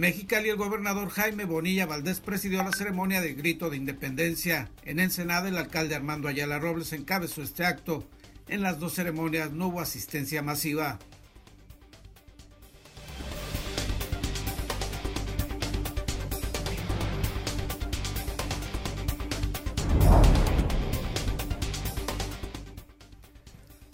Mexicali, el gobernador Jaime Bonilla Valdés presidió la ceremonia de grito de independencia. En Ensenada, el alcalde Armando Ayala Robles encabezó este acto. En las dos ceremonias no hubo asistencia masiva.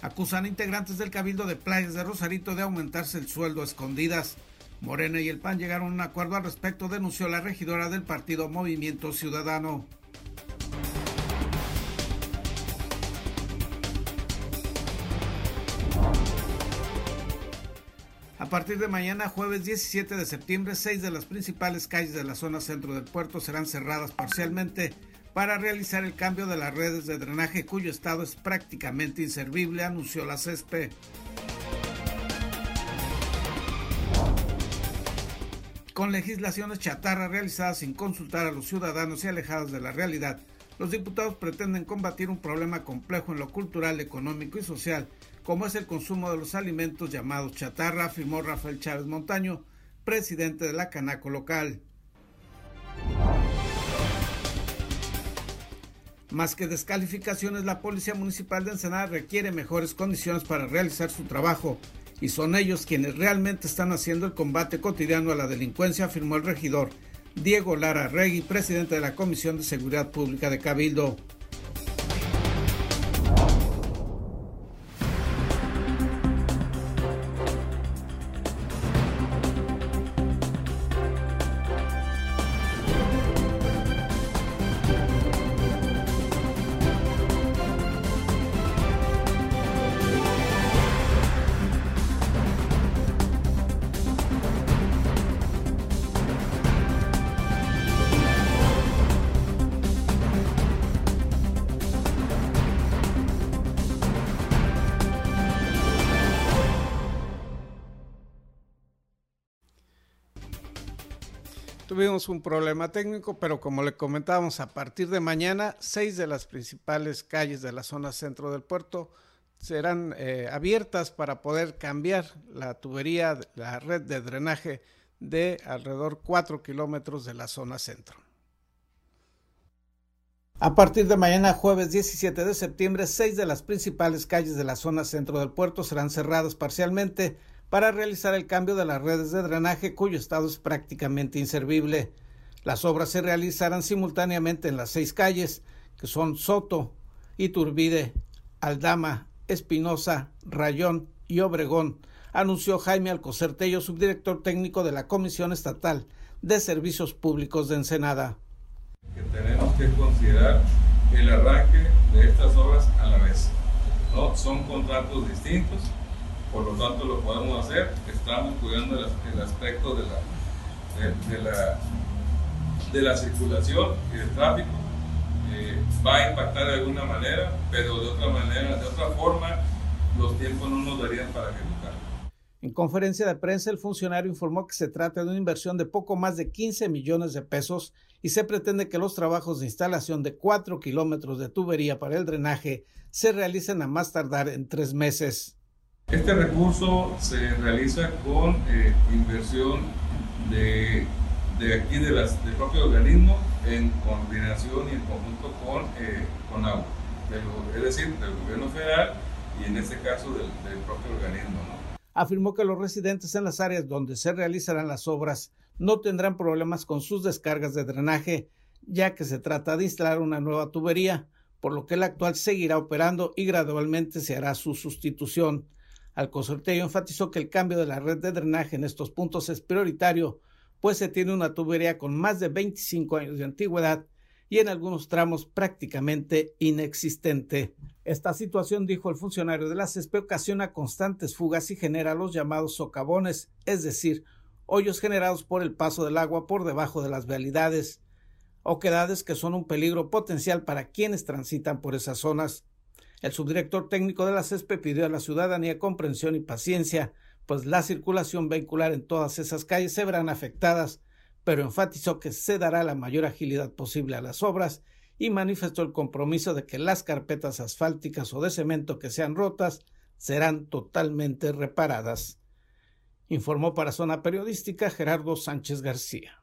Acusan integrantes del Cabildo de Playas de Rosarito de aumentarse el sueldo a escondidas. Morena y el PAN llegaron a un acuerdo al respecto, denunció la regidora del partido Movimiento Ciudadano. A partir de mañana, jueves 17 de septiembre, seis de las principales calles de la zona centro del puerto serán cerradas parcialmente para realizar el cambio de las redes de drenaje cuyo estado es prácticamente inservible, anunció la CESPE. Con legislaciones chatarra realizadas sin consultar a los ciudadanos y alejadas de la realidad, los diputados pretenden combatir un problema complejo en lo cultural, económico y social, como es el consumo de los alimentos llamados chatarra, afirmó Rafael Chávez Montaño, presidente de la Canaco local. Más que descalificaciones, la Policía Municipal de Ensenada requiere mejores condiciones para realizar su trabajo y son ellos quienes realmente están haciendo el combate cotidiano a la delincuencia, afirmó el regidor Diego Lara Regui, presidente de la Comisión de Seguridad Pública de Cabildo. Tuvimos un problema técnico, pero como le comentábamos, a partir de mañana, seis de las principales calles de la zona centro del puerto serán eh, abiertas para poder cambiar la tubería, la red de drenaje de alrededor cuatro kilómetros de la zona centro. A partir de mañana, jueves 17 de septiembre, seis de las principales calles de la zona centro del puerto serán cerradas parcialmente para realizar el cambio de las redes de drenaje cuyo estado es prácticamente inservible. Las obras se realizarán simultáneamente en las seis calles, que son Soto, Iturbide, Aldama, Espinosa, Rayón y Obregón, anunció Jaime Alcocertello, subdirector técnico de la Comisión Estatal de Servicios Públicos de Ensenada. Tenemos que considerar el arranque de estas obras a la vez. ¿no? Son contratos distintos, por lo tanto lo podemos hacer, estamos cuidando el, aspecto de la, de, la, de la circulación y del tráfico, eh, va a impactar de alguna manera, pero de otra manera, de otra forma, los tiempos no nos darían para ejecutar. En conferencia de prensa, el funcionario informó que se trata de una inversión de poco más de 15 millones de pesos y se pretende que los trabajos de instalación de 4 kilómetros de tubería para el drenaje se realicen a más tardar en tres meses. Este recurso se realiza con eh, inversión de, aquí del propio organismo en coordinación y en conjunto con, eh, con agua, es decir, del gobierno federal y en este caso del, del propio organismo. Afirmó que los residentes en las áreas donde se realizarán las obras no tendrán problemas con sus descargas de drenaje, ya que se trata de instalar una nueva tubería, por lo que la actual seguirá operando y gradualmente se hará su sustitución. Alcosorteo enfatizó que el cambio de la red de drenaje en estos puntos es prioritario, pues se tiene una tubería con más de 25 años de antigüedad y en algunos tramos prácticamente inexistente. Esta situación, dijo el funcionario de la CESPE, ocasiona constantes fugas y genera los llamados socavones, es decir, hoyos generados por el paso del agua por debajo de las vialidades, oquedades que son un peligro potencial para quienes transitan por esas zonas. El subdirector técnico de la CESPE pidió a la ciudadanía comprensión y paciencia, pues la circulación vehicular en todas esas calles se verán afectadas, pero enfatizó que se dará la mayor agilidad posible a las obras y manifestó el compromiso de que las carpetas asfálticas o de cemento que sean rotas serán totalmente reparadas. Informó para Zona Periodística Gerardo Sánchez García.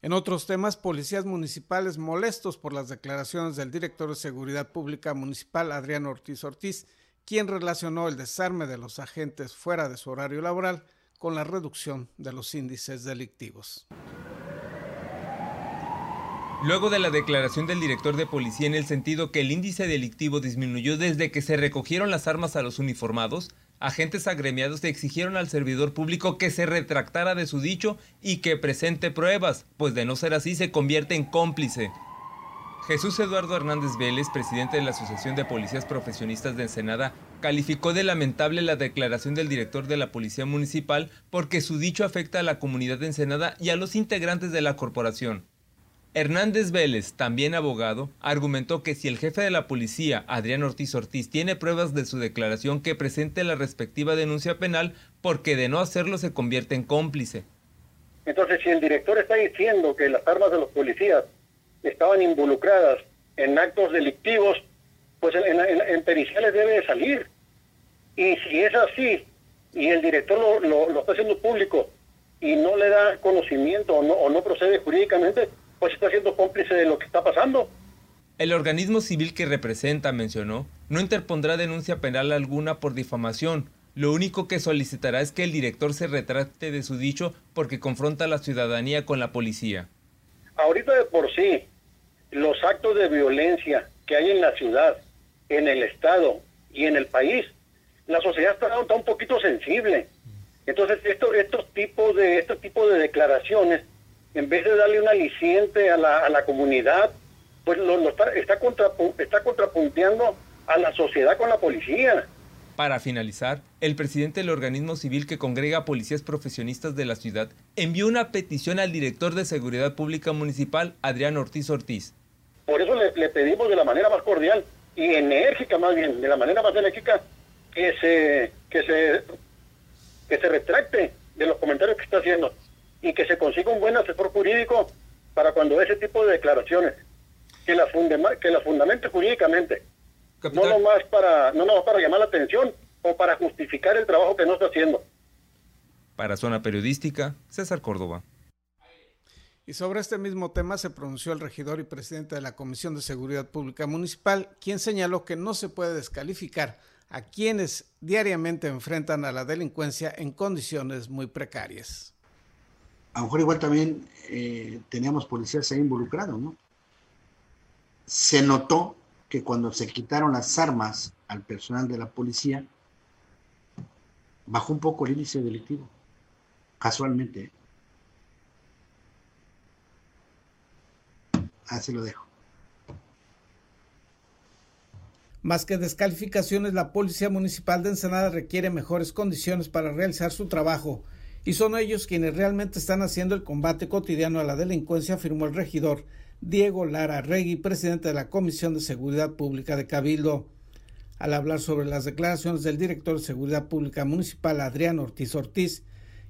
En otros temas, policías municipales molestos por las declaraciones del director de Seguridad Pública Municipal, Adrián Ortiz Ortiz, quien relacionó el desarme de los agentes fuera de su horario laboral con la reducción de los índices delictivos. Luego de la declaración del director de policía en el sentido que el índice delictivo disminuyó desde que se recogieron las armas a los uniformados, agentes agremiados exigieron al servidor público que se retractara de su dicho y que presente pruebas, pues de no ser así se convierte en cómplice. Jesús Eduardo Hernández Vélez, presidente de la Asociación de Policías Profesionistas de Ensenada, calificó de lamentable la declaración del director de la Policía Municipal porque su dicho afecta a la comunidad de Ensenada y a los integrantes de la corporación. Hernández Vélez, también abogado, argumentó que si el jefe de la policía, Adrián Ortiz Ortiz, tiene pruebas de su declaración que presente la respectiva denuncia penal, porque de no hacerlo se convierte en cómplice. Entonces, si el director está diciendo que las armas de los policías estaban involucradas en actos delictivos, pues en, periciales debe de salir. Y si es así, y el director lo, lo, está haciendo público y no le da conocimiento o no, o no procede jurídicamente, pues está siendo cómplice de lo que está pasando. El organismo civil que representa, mencionó, no interpondrá denuncia penal alguna por difamación. Lo único que solicitará es que el director se retrate de su dicho porque confronta a la ciudadanía con la policía. Ahorita de por sí, los actos de violencia que hay en la ciudad, en el Estado y en el país, la sociedad está, un poquito sensible. Entonces, esto, estos tipos de, estos tipos de declaraciones en vez de darle un aliciente a la, a la comunidad, pues lo, está, está, está contrapunteando a la sociedad con la policía. Para finalizar, el presidente del organismo civil que congrega policías profesionistas de la ciudad envió una petición al director de Seguridad Pública Municipal, Adrián Ortiz Ortiz. Por eso le, le pedimos de la manera más cordial y enérgica más bien, de la manera más enérgica, que se, que se, que se retracte de los comentarios que está haciendo y que se consiga un buen asesor jurídico para cuando ese tipo de declaraciones, que la, funde, que la fundamente jurídicamente, no nomás, para, no nomás para llamar la atención o para justificar el trabajo que no está haciendo. Para Zona Periodística, César Córdoba. Y sobre este mismo tema se pronunció el regidor y presidente de la Comisión de Seguridad Pública Municipal, quien señaló que no se puede descalificar a quienes diariamente enfrentan a la delincuencia en condiciones muy precarias a lo mejor igual también eh, teníamos policías ahí involucrados, ¿no? Se notó que cuando se quitaron las armas al personal de la policía, bajó un poco el índice delictivo, casualmente. Así lo dejo. Más que descalificaciones, la Policía Municipal de Ensenada requiere mejores condiciones para realizar su trabajo y son ellos quienes realmente están haciendo el combate cotidiano a la delincuencia, afirmó el regidor Diego Lara Regui, presidente de la Comisión de Seguridad Pública de Cabildo. Al hablar sobre las declaraciones del director de Seguridad Pública Municipal, Adrián Ortiz Ortiz,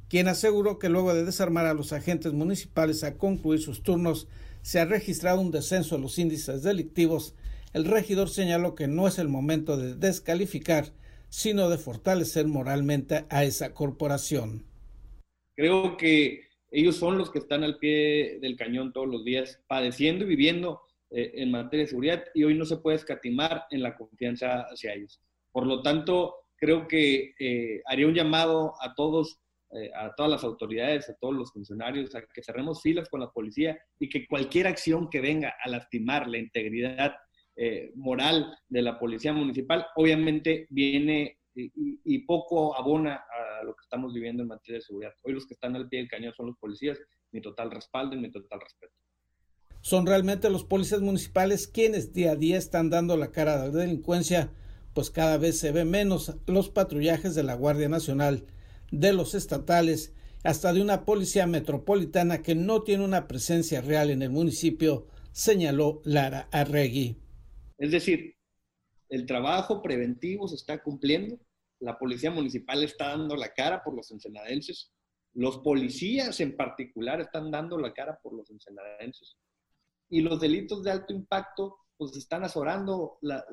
quien aseguró que luego de desarmar a los agentes municipales a concluir sus turnos, se ha registrado un descenso en los índices delictivos, el regidor señaló que no es el momento de descalificar, sino de fortalecer moralmente a esa corporación. Creo que ellos son los que están al pie del cañón todos los días, padeciendo y viviendo eh, en materia de seguridad y hoy no se puede escatimar en la confianza hacia ellos. Por lo tanto, creo que eh, haría un llamado a todos, eh, a todas las autoridades, a todos los funcionarios, a que cerremos filas con la policía y que cualquier acción que venga a lastimar la integridad moral de la policía municipal, obviamente viene y, poco abona a lo que estamos viviendo en materia de seguridad. Hoy los que están al pie del cañón son los policías, mi total respaldo y mi total respeto. Son realmente los policías municipales quienes día a día están dando la cara a la delincuencia, pues cada vez se ve menos los patrullajes de la Guardia Nacional, de los estatales, hasta de una policía metropolitana que no tiene una presencia real en el municipio, señaló Lara Arregui. Es decir, el trabajo preventivo se está cumpliendo, la policía municipal está dando la cara por los ensenadenses, los policías en particular están dando la cara por los ensenadenses. Y los delitos de alto impacto pues están azorando la,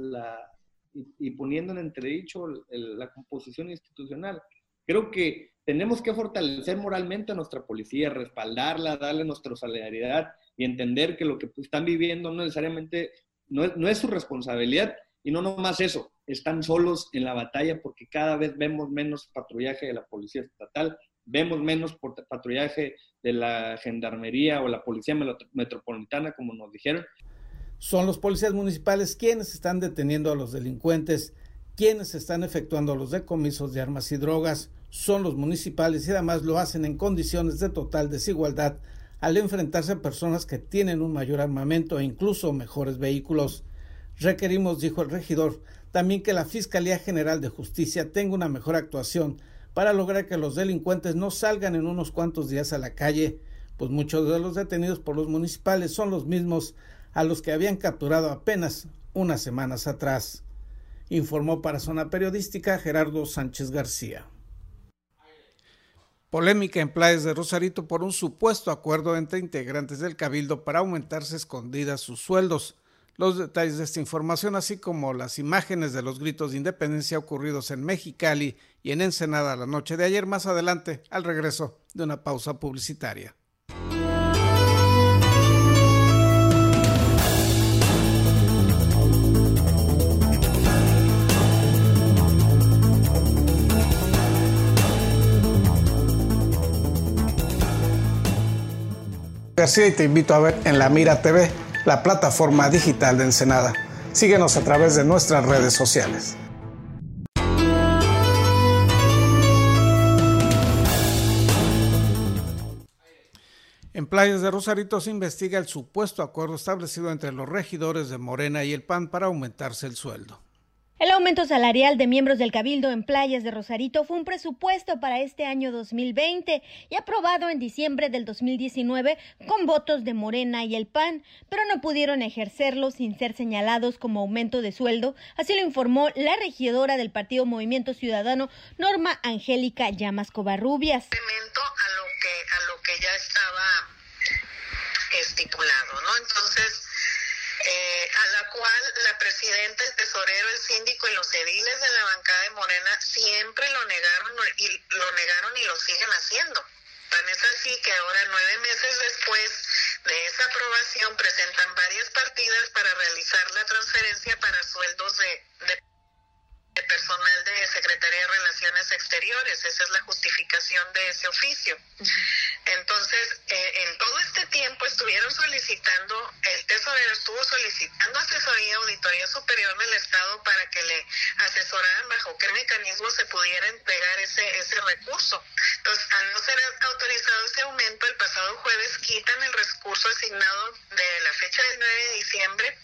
y, poniendo en entredicho la composición institucional. Creo que tenemos que fortalecer moralmente a nuestra policía, respaldarla, darle nuestra solidaridad y entender que lo que están viviendo no necesariamente no es, su responsabilidad y no nomás eso, están solos en la batalla porque cada vez vemos menos patrullaje de la policía estatal, vemos menos patrullaje de la gendarmería o la policía metropolitana, como nos dijeron. Son los policías municipales quienes están deteniendo a los delincuentes, quienes están efectuando los decomisos de armas y drogas, son los municipales y además lo hacen en condiciones de total desigualdad al enfrentarse a personas que tienen un mayor armamento e incluso mejores vehículos. Requerimos, dijo el regidor, también que la Fiscalía General de Justicia tenga una mejor actuación para lograr que los delincuentes no salgan en unos cuantos días a la calle, pues muchos de los detenidos por los municipales son los mismos a los que habían capturado apenas unas semanas atrás. Informó para Zona Periodística Gerardo Sánchez García. Polémica en playas de Rosarito por un supuesto acuerdo entre integrantes del Cabildo para aumentarse escondidas sus sueldos. Los detalles de esta información, así como las imágenes de los gritos de independencia ocurridos en Mexicali y en Ensenada la noche de ayer, más adelante, al regreso de una pausa publicitaria. García y te invito a ver en La Mira TV la plataforma digital de Ensenada. Síguenos a través de nuestras redes sociales. En Playas de Rosarito se investiga el supuesto acuerdo establecido entre los regidores de Morena y el PAN para aumentarse el sueldo. El aumento salarial de miembros del Cabildo en playas de Rosarito fue un presupuesto para este año 2020 y aprobado en diciembre del 2019 con votos de Morena y el PAN, pero no pudieron ejercerlo sin ser señalados como aumento de sueldo, así lo informó la regidora del Partido Movimiento Ciudadano, Norma Angélica Llamas Covarrubias. A lo que, ya estaba estipulado, ¿no? Entonces, eh, a la cual la presidenta, el tesorero, el síndico y los ediles de la bancada de Morena siempre lo negaron y lo negaron y lo siguen haciendo. Tan es así que ahora, nueve meses después de esa aprobación, presentan varias partidas para realizar la transferencia para sueldos de, Secretaría de Relaciones Exteriores. Esa es la justificación de ese oficio. Entonces, eh, en todo este tiempo estuvieron solicitando, el tesorero estuvo solicitando asesoría Auditoría Superior del Estado para que le asesoraran bajo qué mecanismo se pudiera entregar ese, ese recurso. Entonces, al no ser autorizado ese aumento, el pasado jueves quitan el recurso asignado de la fecha del 9 de diciembre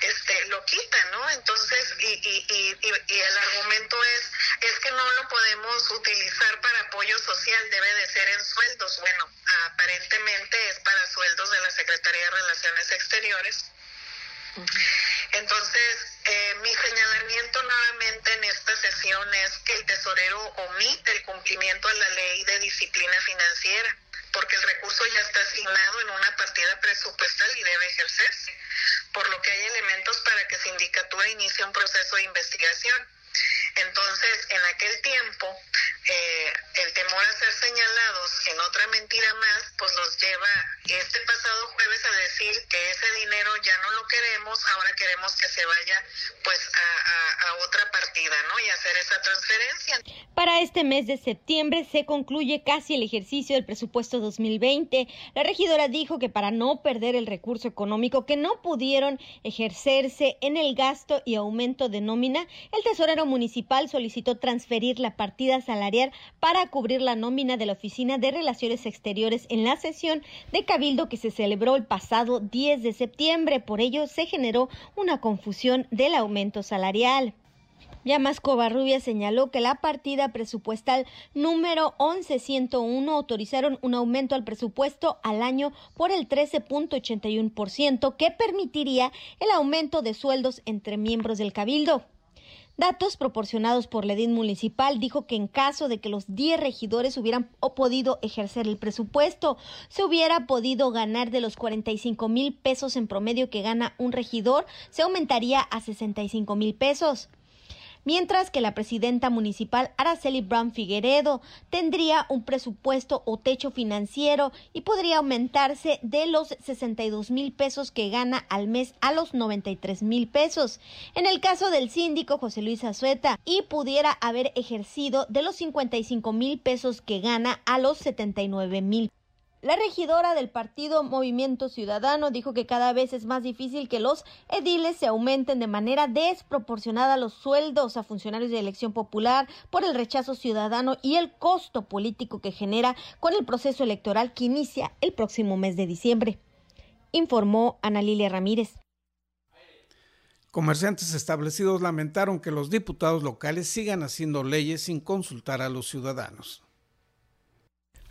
este, lo quitan, ¿no? Entonces, y, y, y, y, el argumento es, es que no lo podemos utilizar para apoyo social, debe de ser en sueldos. Bueno, aparentemente es para sueldos de la Secretaría de Relaciones Exteriores. Entonces, eh, mi señalamiento nuevamente en esta sesión es que el tesorero omite el cumplimiento de la ley de disciplina financiera porque el recurso ya está asignado en una partida presupuestal y debe ejercerse, por lo que hay elementos para que Sindicatura inicie un proceso de investigación. Entonces, en aquel tiempo, eh, el temor a ser señalados en otra mentira más, pues los lleva este pasado jueves a decir que ese dinero ya no lo queremos, ahora queremos que se vaya pues a, a otra partida, ¿no? Y hacer esa transferencia. Para este mes de septiembre se concluye casi el ejercicio del presupuesto 2020. La regidora dijo que para no perder el recurso económico que no pudieron ejercerse en el gasto y aumento de nómina, el tesorero municipal solicitó transferir la partida salarial para cubrir la nómina de la Oficina de Relaciones Exteriores en la sesión de Cabildo que se celebró el pasado 10 de septiembre. Por ello se generó una confusión del aumento salarial. Yamas Covarrubia señaló que la partida presupuestal número 11101 autorizaron un aumento al presupuesto al año por el 13.81% que permitiría el aumento de sueldos entre miembros del Cabildo. Datos proporcionados por la municipal dijo que en caso de que los 10 regidores hubieran podido ejercer el presupuesto, se hubiera podido ganar de los 45 mil pesos en promedio que gana un regidor, se aumentaría a 65 mil pesos. Mientras que la presidenta municipal Araceli Brown Figueredo tendría un presupuesto o techo financiero y podría aumentarse de los 62 mil pesos que gana al mes a los 93 mil pesos. En el caso del síndico José Luis Azueta, y pudiera haber ejercido de los 55 mil pesos que gana a los 79 mil la regidora del partido Movimiento Ciudadano dijo que cada vez es más difícil que los ediles se aumenten de manera desproporcionada los sueldos a funcionarios de elección popular por el rechazo ciudadano y el costo político que genera con el proceso electoral que inicia el próximo mes de diciembre, informó Ana Lilia Ramírez. Comerciantes establecidos lamentaron que los diputados locales sigan haciendo leyes sin consultar a los ciudadanos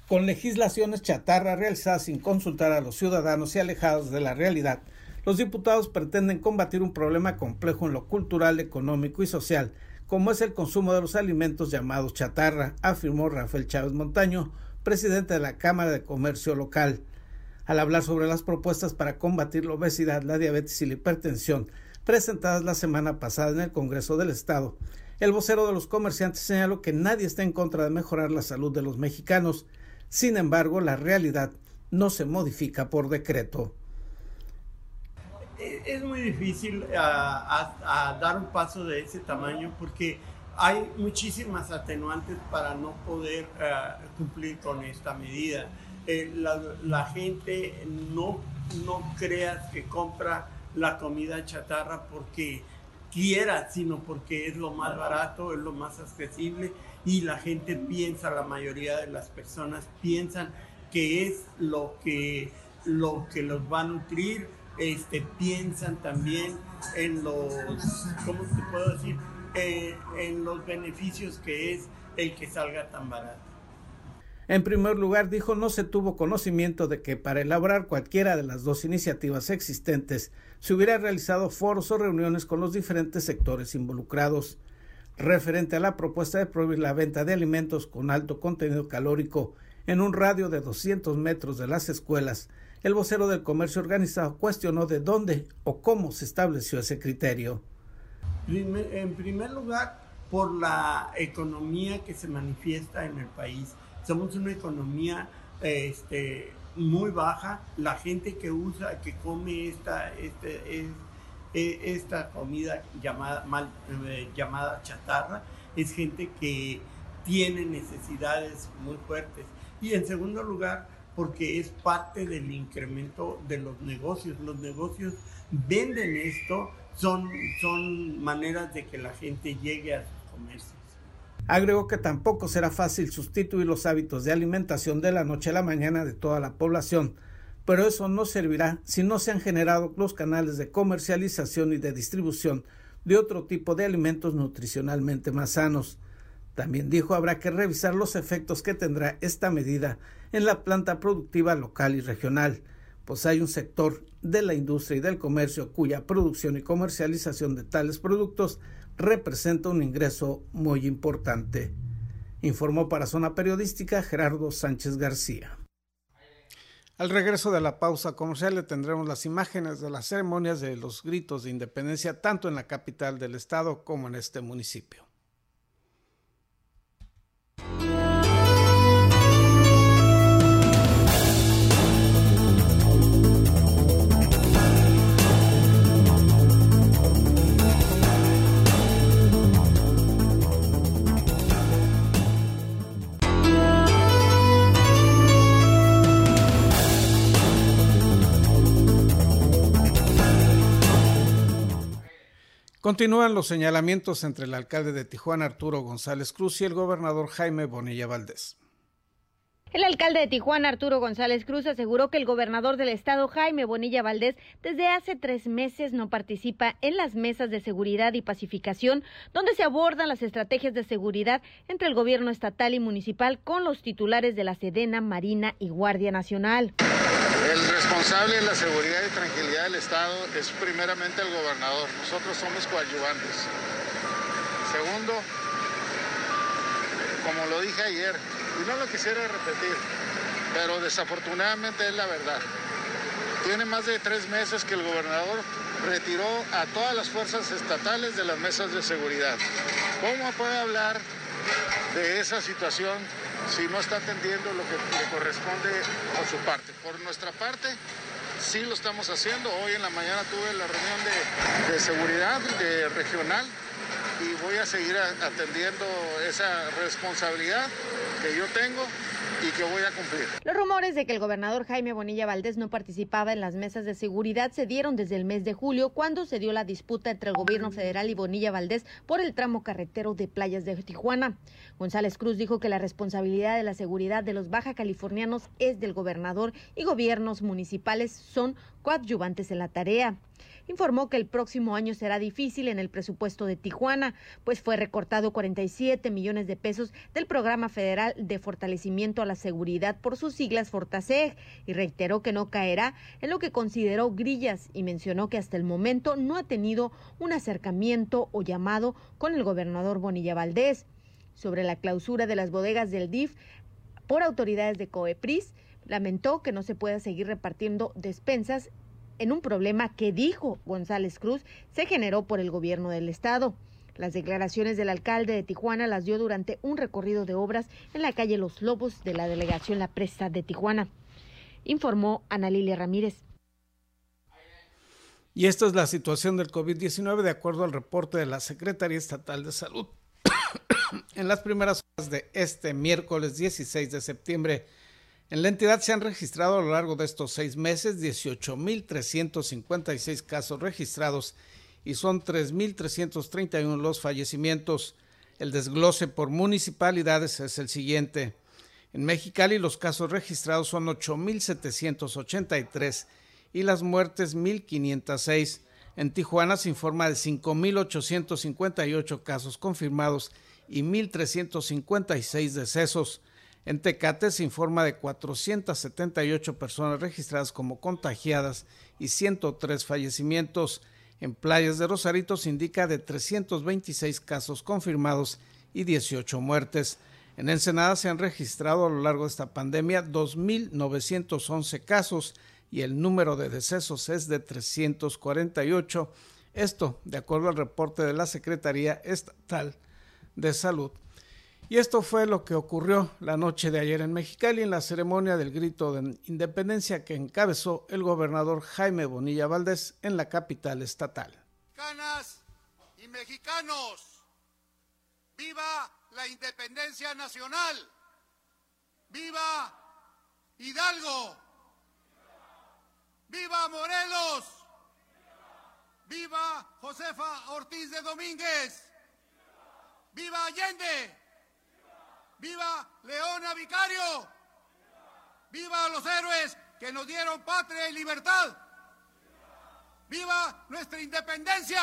con legislaciones chatarra realizadas sin consultar a los ciudadanos y alejadas de la realidad, los diputados pretenden combatir un problema complejo en lo cultural, económico y social, como es el consumo de los alimentos llamados chatarra, afirmó Rafael Chávez Montaño, presidente de la Cámara de Comercio Local. Al hablar sobre las propuestas para combatir la obesidad, la diabetes y la hipertensión presentadas la semana pasada en el Congreso del Estado, el vocero de los comerciantes señaló que nadie está en contra de mejorar la salud de los mexicanos, sin embargo, la realidad no se modifica por decreto. Es muy difícil ah, dar un paso de ese tamaño porque hay muchísimas atenuantes para no poder ah, cumplir con esta medida. Eh, la, gente no, no creas que compra la comida chatarra porque quiera, sino porque es lo más barato, es lo más accesible y la gente piensa, la mayoría de las personas piensan que es lo que, lo que los va a nutrir, este, piensan también en los, ¿cómo te puedo decir? Eh, en los beneficios que es el que salga tan barato. En primer lugar, dijo, no se tuvo conocimiento de que para elaborar cualquiera de las dos iniciativas existentes se hubiera realizado foros o reuniones con los diferentes sectores involucrados referente a la propuesta de prohibir la venta de alimentos con alto contenido calórico en un radio de 200 metros de las escuelas, el vocero del comercio organizado cuestionó de dónde o cómo se estableció ese criterio. En primer lugar, por la economía que se manifiesta en el país. Somos una economía este, muy baja. La gente que usa, que come esta, este, e, esta comida llamada, mal, eh, chatarra es gente que tiene necesidades muy fuertes. Y en segundo lugar, porque es parte del incremento de los negocios. Los negocios venden esto, son, son maneras de que la gente llegue a sus comercios. Agregó que tampoco será fácil sustituir los hábitos de alimentación de la noche a la mañana de toda la población pero eso no servirá si no se han generado los canales de comercialización y de distribución de otro tipo de alimentos nutricionalmente más sanos. También dijo habrá que revisar los efectos que tendrá esta medida en la planta productiva local y regional, pues hay un sector de la industria y del comercio cuya producción y comercialización de tales productos representa un ingreso muy importante. Informó para Zona Periodística Gerardo Sánchez García. Al regreso de la pausa comercial le tendremos las imágenes de las ceremonias de los gritos de independencia tanto en la capital del estado como en este municipio. Continúan los señalamientos entre el alcalde de Tijuana, Arturo González Cruz, y el gobernador Jaime Bonilla Valdés. El alcalde de Tijuana, Arturo González Cruz, aseguró que el gobernador del estado, Jaime Bonilla Valdés, desde hace tres meses no participa en las mesas de seguridad y pacificación, donde se abordan las estrategias de seguridad entre el gobierno estatal y municipal con los titulares de la Sedena, Marina y Guardia Nacional. El responsable de la seguridad y tranquilidad del Estado es primeramente el gobernador. Nosotros somos coadyuvantes. Segundo, como lo dije ayer, y no lo quisiera repetir, pero desafortunadamente es la verdad. Tiene más de tres meses que el gobernador retiró a todas las fuerzas estatales de las mesas de seguridad. ¿Cómo puede hablar de esa situación si no está atendiendo lo que le corresponde por su parte? Por nuestra parte, sí lo estamos haciendo. Hoy en la mañana tuve la reunión de, seguridad regional y voy a seguir atendiendo esa responsabilidad que yo tengo y que voy a cumplir. Los rumores de que el gobernador Jaime Bonilla Valdés no participaba en las mesas de seguridad se dieron desde el mes de julio, cuando se dio la disputa entre el gobierno federal y Bonilla Valdés por el tramo carretero de playas de Tijuana. González Cruz dijo que la responsabilidad de la seguridad de los baja californianos es del gobernador y gobiernos municipales son coadyuvantes en la tarea informó que el próximo año será difícil en el presupuesto de Tijuana, pues fue recortado 47 millones de pesos del Programa Federal de Fortalecimiento a la Seguridad por sus siglas Fortaseg y reiteró que no caerá en lo que consideró grillas y mencionó que hasta el momento no ha tenido un acercamiento o llamado con el gobernador Bonilla Valdés. Sobre la clausura de las bodegas del DIF por autoridades de COEPRIS, lamentó que no se pueda seguir repartiendo despensas en un problema que dijo González Cruz se generó por el gobierno del estado. Las declaraciones del alcalde de Tijuana las dio durante un recorrido de obras en la calle Los Lobos de la delegación La Presa de Tijuana, informó Ana Lilia Ramírez. Y esta es la situación del COVID-19 de acuerdo al reporte de la Secretaría Estatal de Salud. en las primeras horas de este miércoles 16 de septiembre, en la entidad se han registrado a lo largo de estos seis meses 18.356 casos registrados y son 3.331 los fallecimientos. El desglose por municipalidades es el siguiente. En Mexicali los casos registrados son 8.783 y las muertes 1.506. En Tijuana se informa de 5.858 casos confirmados y 1.356 decesos. En Tecate se informa de 478 personas registradas como contagiadas y 103 fallecimientos. En Playas de Rosarito se indica de 326 casos confirmados y 18 muertes. En Ensenada se han registrado a lo largo de esta pandemia 2.911 casos y el número de decesos es de 348. Esto, de acuerdo al reporte de la Secretaría Estatal de Salud. Y esto fue lo que ocurrió la noche de ayer en Mexicali en la ceremonia del grito de independencia que encabezó el gobernador Jaime Bonilla Valdés en la capital estatal. Mexicanas y mexicanos, viva la independencia nacional, viva Hidalgo, viva Morelos, viva Josefa Ortiz de Domínguez, viva Allende ¡Viva Leona Vicario! ¡Viva los héroes que nos dieron patria y libertad! ¡Viva nuestra independencia!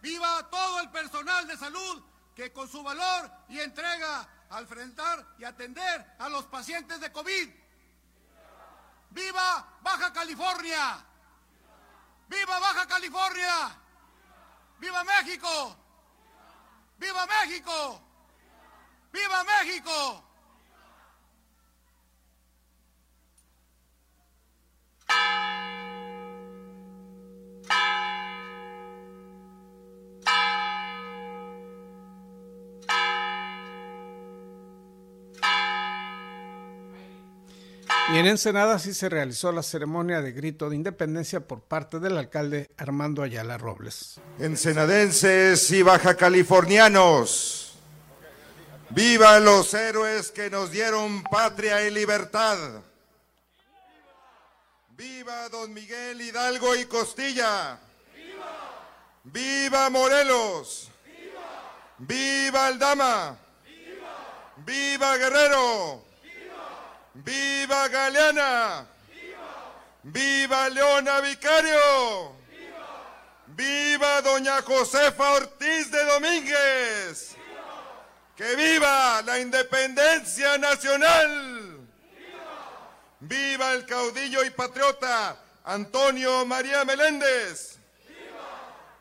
¡Viva todo el personal de salud que con su valor y entrega al enfrentar y atender a los pacientes de COVID! ¡Viva Baja California! ¡Viva Baja California! ¡Viva México! ¡Viva México! ¡Viva México! Y en Ensenada sí se realizó la ceremonia de grito de independencia por parte del alcalde Armando Ayala Robles. Ensenadenses y baja californianos Viva los héroes que nos dieron patria y libertad. Viva don Miguel Hidalgo y Costilla. Viva, Morelos. Viva, Aldama. Viva, Guerrero. Viva, Galeana. Viva, Leona Vicario. Viva doña Josefa Ortiz de Domínguez. ¡Que viva la independencia nacional! ¡Viva! el caudillo y patriota Antonio María Meléndez!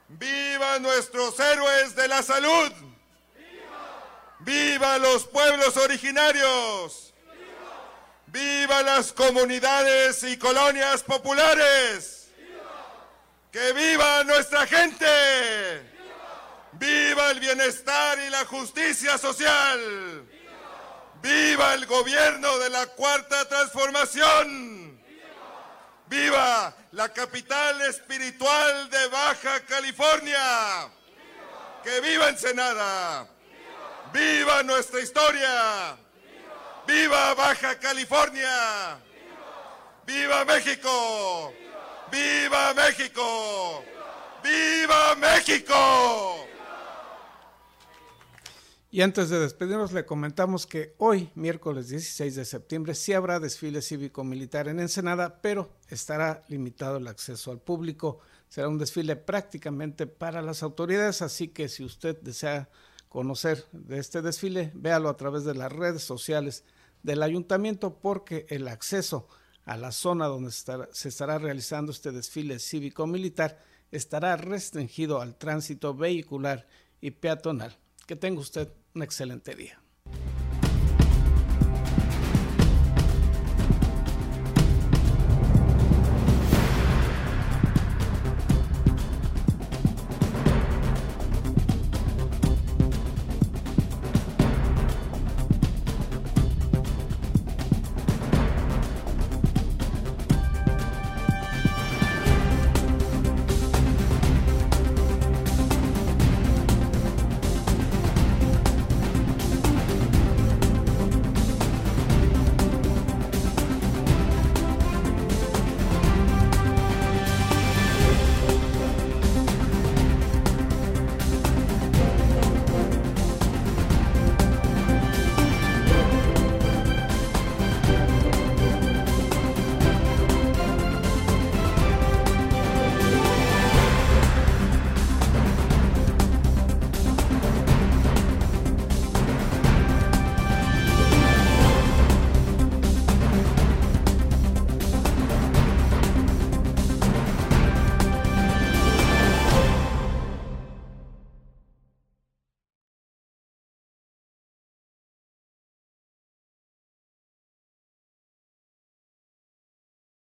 ¡Viva! nuestros héroes de la salud! ¡Viva, los pueblos originarios! ¡Viva las comunidades y colonias populares! ¡Que viva nuestra gente! ¡Viva el bienestar y la justicia social! ¡Viva el gobierno de la Cuarta Transformación! ¡Viva la capital espiritual de Baja California! ¡Que viva Ensenada! ¡Viva nuestra historia! ¡Viva Baja California! ¡Viva México! ¡Viva México! ¡Viva México! Y antes de despedirnos, le comentamos que hoy, miércoles 16 de septiembre, sí habrá desfile cívico-militar en Ensenada, pero estará limitado el acceso al público. Será un desfile prácticamente para las autoridades, así que si usted desea conocer de este desfile, véalo a través de las redes sociales del ayuntamiento, porque el acceso a la zona donde se estará realizando este desfile cívico-militar estará restringido al tránsito vehicular y peatonal. Que tenga usted un excelente día.